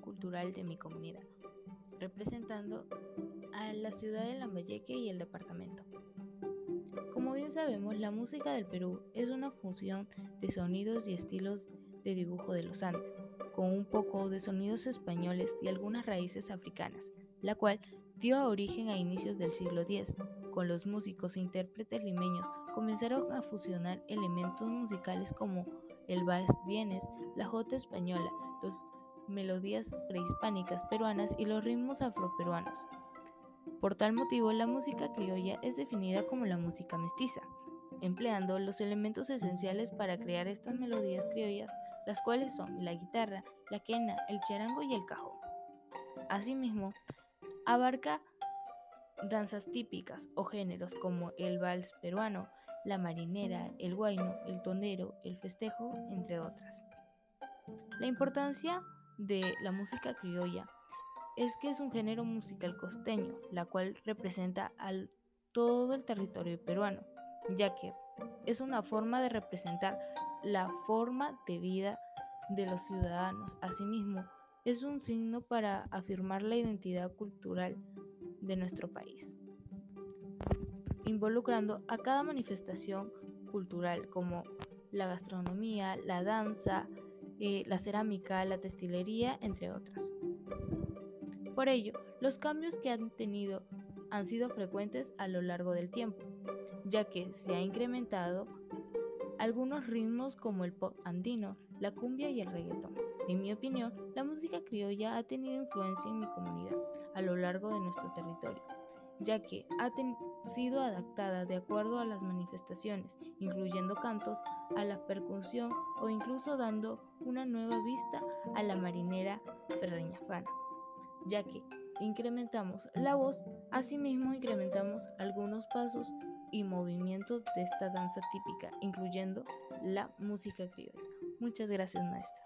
cultural de mi comunidad, representando a la ciudad de Lambayeque y el departamento. Como bien sabemos, la música del Perú es una fusión de sonidos y estilos de dibujo de los Andes, con un poco de sonidos españoles y algunas raíces africanas, la cual dio origen a inicios del siglo X, con los músicos e intérpretes limeños comenzaron a fusionar elementos musicales como el vals vienes, la jota española, las melodías prehispánicas peruanas y los ritmos afroperuanos. Por tal motivo, la música criolla es definida como la música mestiza, empleando los elementos esenciales para crear estas melodías criollas, las cuales son la guitarra, la quena, el charango y el cajón. Asimismo, abarca danzas típicas o géneros como el vals peruano, la marinera, el guayno, el tonero, el festejo, entre otras. La importancia de la música criolla es que es un género musical costeño, la cual representa al todo el territorio peruano, ya que es una forma de representar la forma de vida de los ciudadanos. Asimismo, es un signo para afirmar la identidad cultural de nuestro país involucrando a cada manifestación cultural como la gastronomía, la danza, eh, la cerámica, la textilería, entre otras. Por ello, los cambios que han tenido han sido frecuentes a lo largo del tiempo, ya que se ha incrementado algunos ritmos como el pop andino, la cumbia y el reggaetón. En mi opinión, la música criolla ha tenido influencia en mi comunidad a lo largo de nuestro territorio ya que ha sido adaptada de acuerdo a las manifestaciones, incluyendo cantos, a la percusión o incluso dando una nueva vista a la marinera ferreñafana, ya que incrementamos la voz, asimismo incrementamos algunos pasos y movimientos de esta danza típica, incluyendo la música criolla. Muchas gracias, maestra.